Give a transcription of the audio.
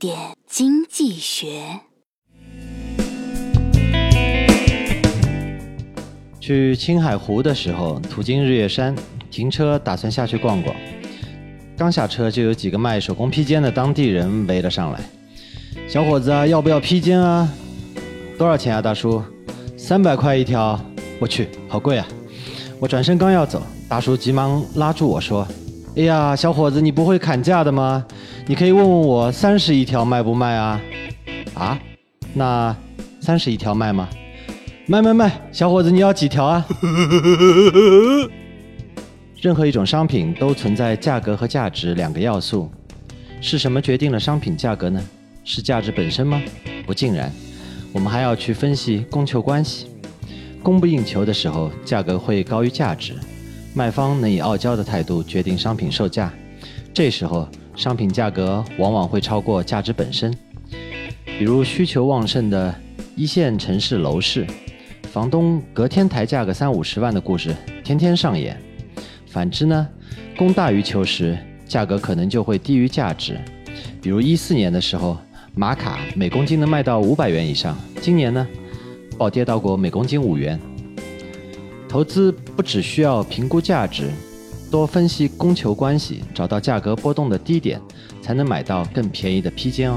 点经济学。去青海湖的时候，途经日月山，停车打算下去逛逛。刚下车就有几个卖手工披肩的当地人围了上来。小伙子啊，要不要披肩啊？多少钱啊，大叔？三百块一条。我去，好贵啊！我转身刚要走，大叔急忙拉住我说：“哎呀，小伙子，你不会砍价的吗？你可以问问我三十一条卖不卖啊？”啊？那三十一条卖吗？卖卖卖！小伙子，你要几条啊？任何一种商品都存在价格和价值两个要素，是什么决定了商品价格呢？是价值本身吗？不尽然，我们还要去分析供求关系。供不应求的时候，价格会高于价值，卖方能以傲娇的态度决定商品售价，这时候商品价格往往会超过价值本身。比如需求旺盛的一线城市楼市，房东隔天抬价个三五十万的故事天天上演。反之呢，供大于求时，价格可能就会低于价值。比如一四年的时候，玛卡每公斤能卖到五百元以上，今年呢？暴跌到过每公斤五元。投资不只需要评估价值，多分析供求关系，找到价格波动的低点，才能买到更便宜的披肩哦。